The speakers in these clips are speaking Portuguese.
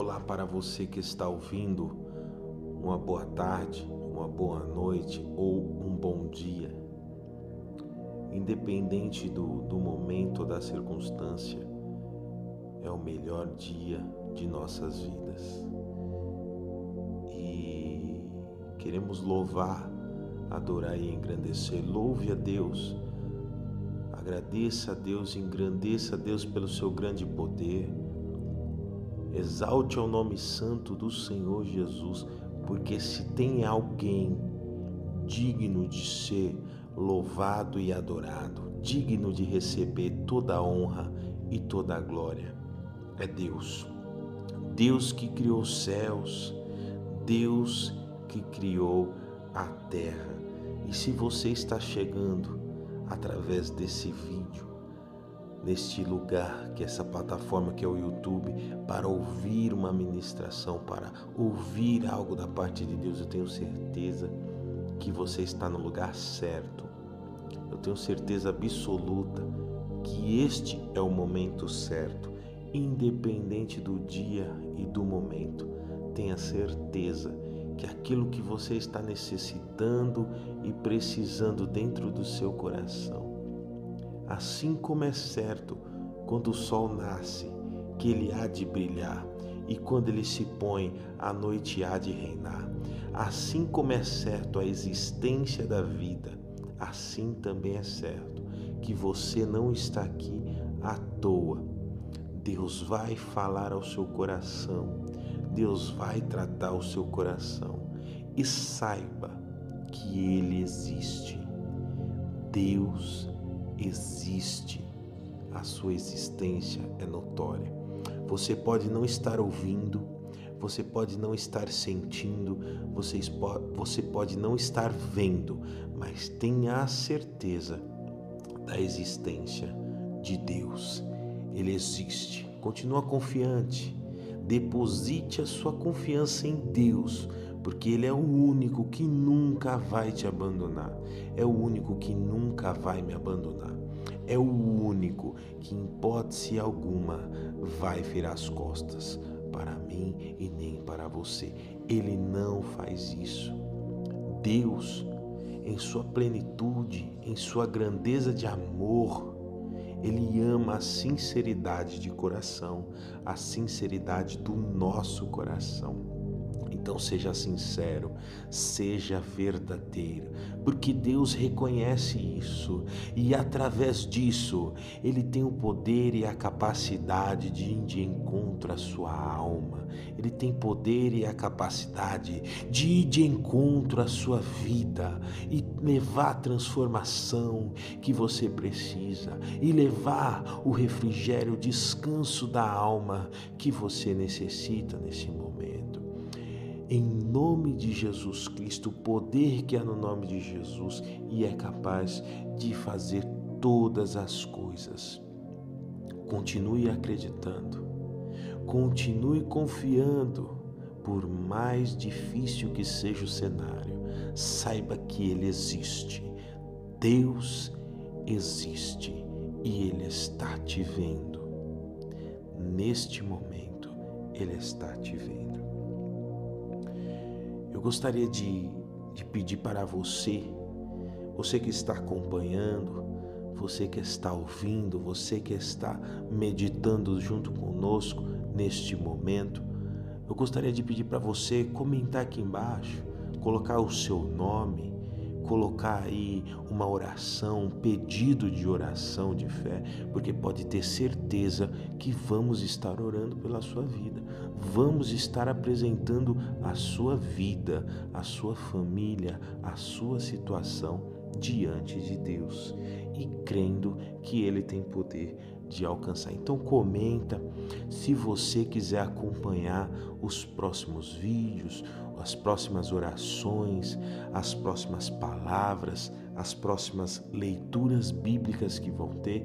Olá para você que está ouvindo, uma boa tarde, uma boa noite ou um bom dia. Independente do, do momento ou da circunstância, é o melhor dia de nossas vidas. E queremos louvar, adorar e engrandecer. Louve a Deus Agradeça a Deus, engrandeça a Deus pelo seu grande poder. Exalte ao nome santo do Senhor Jesus, porque se tem alguém digno de ser louvado e adorado, digno de receber toda a honra e toda a glória, é Deus. Deus que criou os céus, Deus que criou a terra. E se você está chegando através desse vídeo, neste lugar que é essa plataforma que é o YouTube, para ouvir uma ministração, para ouvir algo da parte de Deus, eu tenho certeza que você está no lugar certo. Eu tenho certeza absoluta que este é o momento certo, independente do dia e do momento. Tenha certeza que aquilo que você está necessitando e precisando dentro do seu coração, assim como é certo quando o sol nasce, que ele há de brilhar, e quando ele se põe, a noite há de reinar. Assim como é certo a existência da vida, assim também é certo que você não está aqui à toa. Deus vai falar ao seu coração Deus vai tratar o seu coração e saiba que Ele existe. Deus existe. A sua existência é notória. Você pode não estar ouvindo, você pode não estar sentindo, você, pode não estar vendo, mas tenha a certeza da existência de Deus. Ele existe. Continua confiante Deposite a sua confiança em Deus, porque Ele é o único que nunca vai te abandonar. É o único que nunca vai me abandonar. É o único que, em hipótese alguma, vai virar as costas para mim e nem para você. Ele não faz isso. Deus, em sua plenitude, em sua grandeza de amor, ele ama a sinceridade de coração, a sinceridade do nosso coração. Então seja sincero, seja verdadeiro, porque Deus reconhece isso e através disso Ele tem o poder e a capacidade de ir de encontro à sua alma. Ele tem poder e a capacidade de ir de encontro à sua vida e levar a transformação que você precisa e levar o refrigério, o descanso da alma que você necessita nesse momento em nome de Jesus Cristo, o poder que há no nome de Jesus e é capaz de fazer todas as coisas. Continue acreditando, continue confiando, por mais difícil que seja o cenário, saiba que Ele existe. Deus existe e Ele está te vendo. Neste momento, Ele está te vendo. Eu gostaria de, de pedir para você, você que está acompanhando, você que está ouvindo, você que está meditando junto conosco neste momento, eu gostaria de pedir para você comentar aqui embaixo, colocar o seu nome, colocar aí uma oração, um pedido de oração de fé, porque pode ter certeza que vamos estar orando pela sua vida, vamos estar apresentando a sua vida, a sua família, a sua situação diante de Deus e crendo que Ele tem poder de alcançar. Então comenta se você quiser acompanhar os próximos vídeos, as próximas orações, as próximas palavras, as próximas leituras bíblicas que vão ter,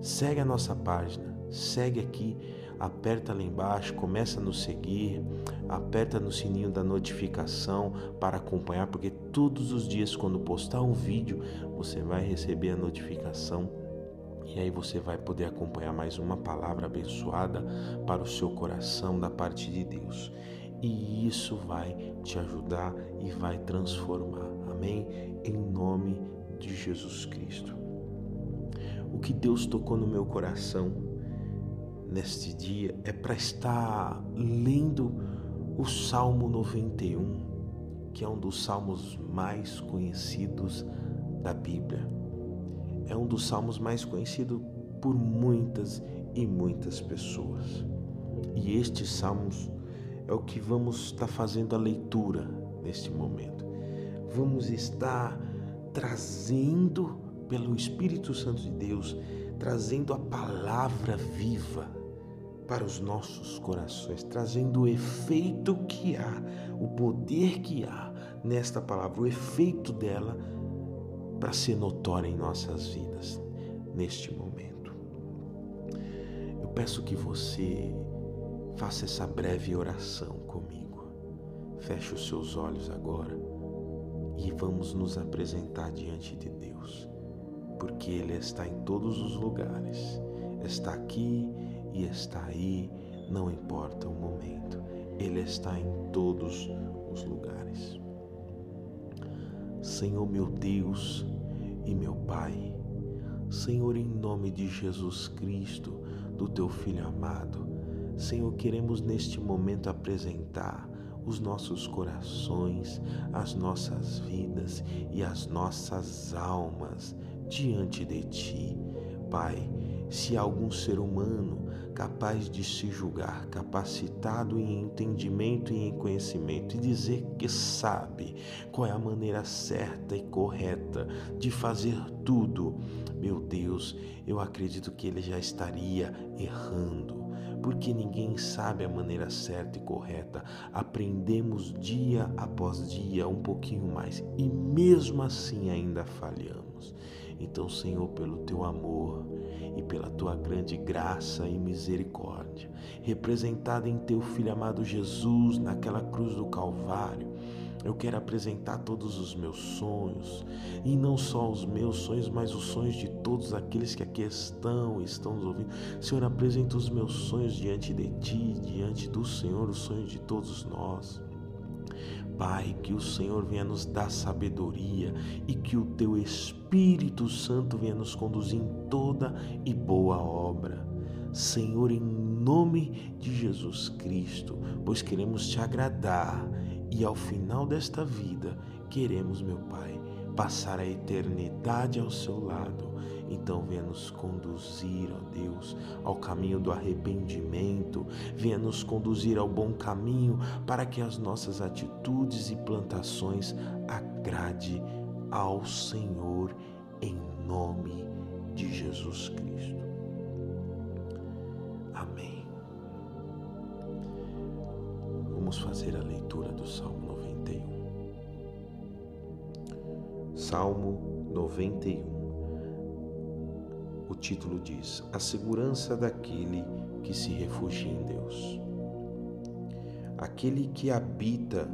segue a nossa página, segue aqui, aperta lá embaixo, começa a nos seguir, aperta no sininho da notificação para acompanhar, porque todos os dias quando postar um vídeo, você vai receber a notificação E aí você vai poder acompanhar mais uma palavra abençoada para o seu coração da parte de Deus. E isso vai te ajudar e vai transformar. Amém? Em nome de Jesus Cristo. O que Deus tocou no meu coração neste dia é para estar lendo o Salmo 91, que é um dos salmos mais conhecidos da Bíblia é um dos salmos mais conhecidos por muitas e muitas pessoas. E estes salmos é o que vamos estar fazendo a leitura neste momento. Vamos estar trazendo pelo Espírito Santo de Deus, trazendo a palavra viva para os nossos corações, trazendo o efeito que há, o poder que há nesta palavra, o efeito dela para ser notória em nossas vidas neste momento. Eu peço que você faça essa breve oração comigo. Feche os seus olhos agora e vamos nos apresentar diante de Deus, porque Ele está em todos os lugares, está aqui e está aí, não importa o momento, Ele está em todos os lugares. Senhor meu Deus e meu Pai, Senhor, em nome de Jesus Cristo, do teu Filho amado, Senhor, queremos neste momento apresentar os nossos corações, as nossas vidas e as nossas almas diante de Ti. Pai, se algum ser humano capaz de se julgar capacitado em entendimento e em conhecimento e dizer que sabe qual é a maneira certa e correta de fazer tudo, meu Deus, eu acredito que ele já estaria errando porque ninguém sabe a maneira certa e correta. Aprendemos dia após dia um pouquinho mais e mesmo assim ainda falhamos. Então, Senhor, pelo teu amor e pela tua grande graça e misericórdia, representada em teu Filho amado Jesus naquela cruz do Calvário, eu quero apresentar todos os meus sonhos, e não só os meus sonhos, mas os sonhos de todos aqueles que aqui estão, estão nos ouvindo. Senhor, apresenta os meus sonhos diante de ti, diante do Senhor, os sonhos de todos nós. Pai, que o Senhor venha nos dar sabedoria e que o teu Espírito Santo venha nos conduzir em toda e boa obra. Senhor, em nome de Jesus Cristo, pois queremos te agradar e ao final desta vida queremos, meu Pai, passar a eternidade ao seu lado então venha nos conduzir, ó Deus, ao caminho do arrependimento, venha nos conduzir ao bom caminho para que as nossas atitudes e plantações agrade ao Senhor em nome de Jesus Cristo. Salmo 91. Salmo 91 o título diz: A segurança daquele que se refugia em Deus. Aquele que habita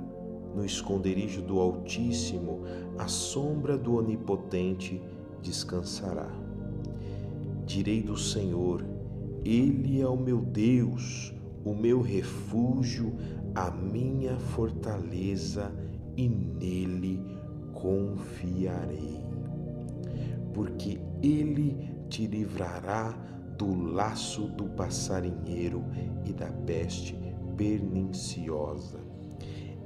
no esconderijo do Altíssimo, a sombra do Onipotente descansará. Direi do Senhor: Ele é o meu Deus, o meu refúgio, a minha fortaleza, e nele confiarei. Porque ele te livrará do laço do passarinheiro e da peste perniciosa.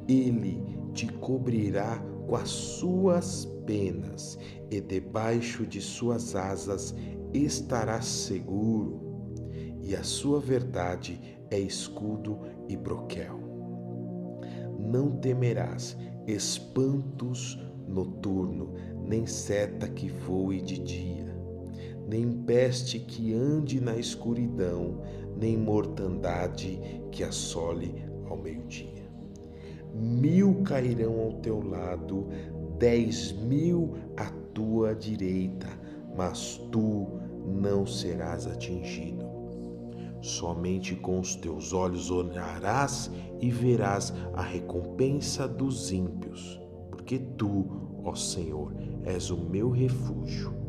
Ele te cobrirá com as suas penas, e debaixo de suas asas estarás seguro, e a sua verdade é escudo e broquel. Não temerás espantos noturno, nem seta que voe de dia nem peste que ande na escuridão, nem mortandade que assole ao meio-dia. Mil cairão ao teu lado, dez mil à tua direita, mas tu não serás atingido. Somente com os teus olhos olharás e verás a recompensa dos ímpios, porque tu, ó Senhor, és o meu refúgio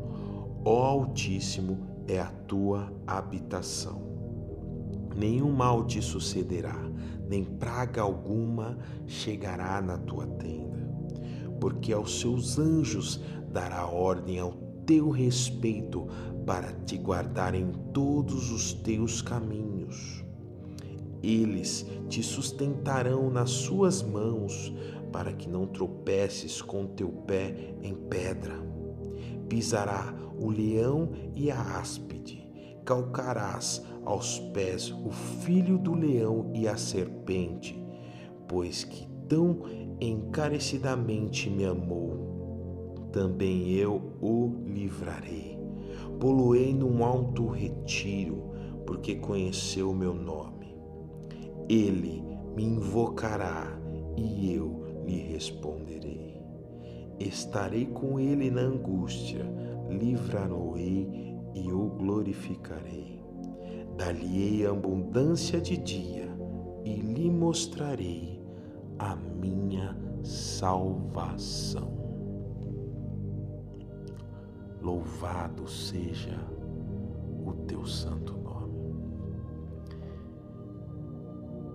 Ó Altíssimo, é a tua habitação. Nenhum mal te sucederá, nem praga alguma chegará na tua tenda, porque aos seus anjos dará ordem ao teu respeito para te guardar em todos os teus caminhos. Eles te sustentarão nas suas mãos, para que não tropeces com teu pé em pedra. Pisará o leão e a áspide, calcarás aos pés o filho do leão e a serpente, pois que tão encarecidamente me amou, também eu o livrarei. Poluei num alto retiro, porque conheceu o meu nome. Ele me invocará e eu lhe responderei. Estarei com ele na angústia, livrá-lo-ei e o glorificarei. Dar-lhe-ei abundância de dia e lhe mostrarei a minha salvação. Louvado seja o teu santo nome.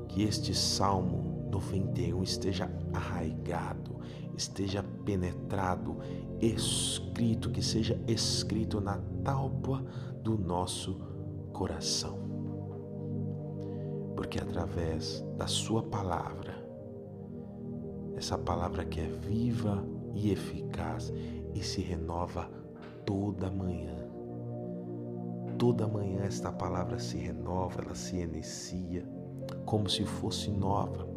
Que este salmo 91 esteja arraigado, esteja penetrado, escrito, que seja escrito na tábua do nosso coração. Porque através da Sua palavra, essa palavra que é viva e eficaz e se renova toda manhã. Toda manhã esta palavra se renova, ela se inicia como se fosse nova,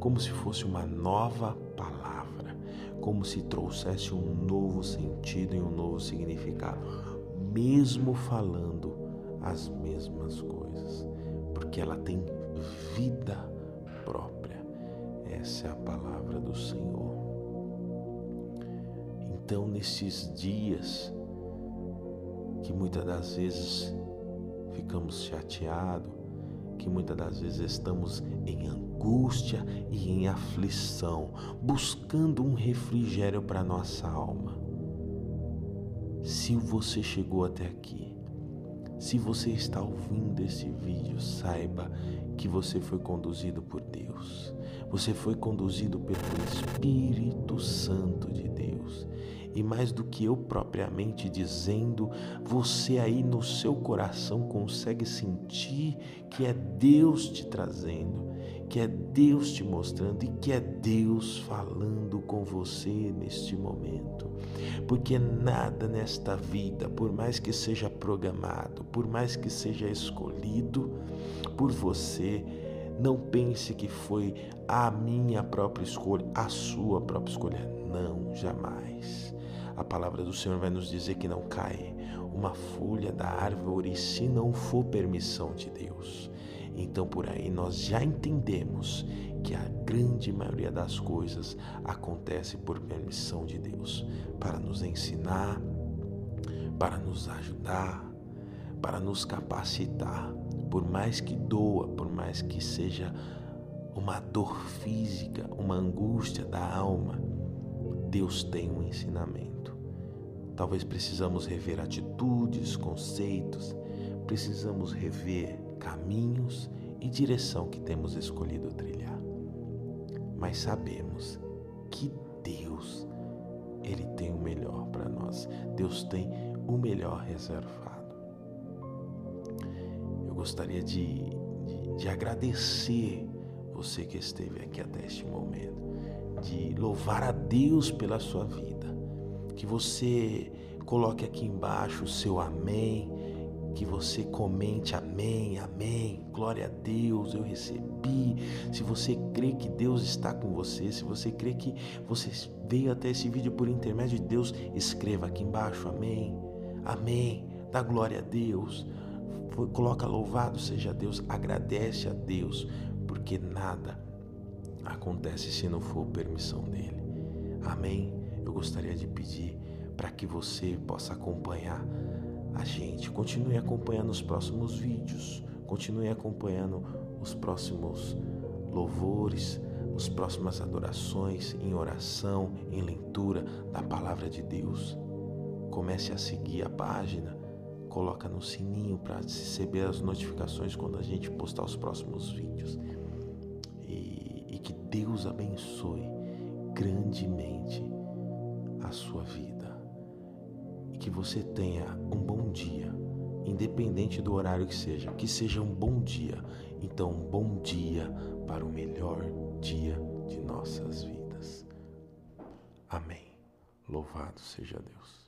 como se fosse uma nova palavra, como se trouxesse um novo sentido e um novo significado mesmo falando as mesmas coisas, porque ela tem vida própria. Essa é a palavra do Senhor. Então, nesses dias que muitas das vezes ficamos chateados, que muitas das vezes estamos em angústia e em aflição, buscando um refrigério para nossa alma. Se você chegou até aqui, se você está ouvindo esse vídeo, saiba que você foi conduzido por Deus. Você foi conduzido pelo Espírito Santo de Deus. E mais do que eu propriamente dizendo, você aí no seu coração consegue sentir que é Deus te trazendo, que é Deus te mostrando e que é Deus falando com você neste momento porque nada nesta vida, por mais que seja programado, por mais que seja escolhido por você, não pense que foi a minha própria escolha, a sua própria escolha. Não, jamais. A palavra do Senhor vai nos dizer que não cai uma folha da árvore se não for permissão de Deus. Então por aí nós já entendemos que a grande maioria das coisas acontece por permissão de Deus, para nos ensinar, para nos ajudar, para nos capacitar. Por mais que doa, por mais que seja uma dor física, uma angústia da alma, Deus tem um ensinamento. Talvez precisamos rever atitudes, conceitos, precisamos rever caminhos e direção que temos escolhido trilhar. Mas sabemos que Deus, Ele tem o melhor para nós. Deus tem o melhor reservado. Eu gostaria de, de, de agradecer você que esteve aqui até este momento, de louvar a Deus pela sua vida, que você coloque aqui embaixo o seu amém que você comente amém, amém, glória a Deus, eu recebi. Se você crê que Deus está com você, se você crê que você veio até esse vídeo por intermédio de Deus, escreva aqui embaixo amém, amém, dá glória a Deus. Coloca louvado seja Deus, agradece a Deus, porque nada acontece se não for permissão dele. Amém. Eu gostaria de pedir para que você possa acompanhar a gente. Continue acompanhando os próximos vídeos, continue acompanhando os próximos louvores, as próximas adorações em oração, em leitura da palavra de Deus. Comece a seguir a página coloca no sininho para receber as notificações quando a gente postar os próximos vídeos. E, e que Deus abençoe grandemente a sua vida. Que você tenha um bom dia, independente do horário que seja, que seja um bom dia. Então, bom dia para o melhor dia de nossas vidas. Amém. Louvado seja Deus.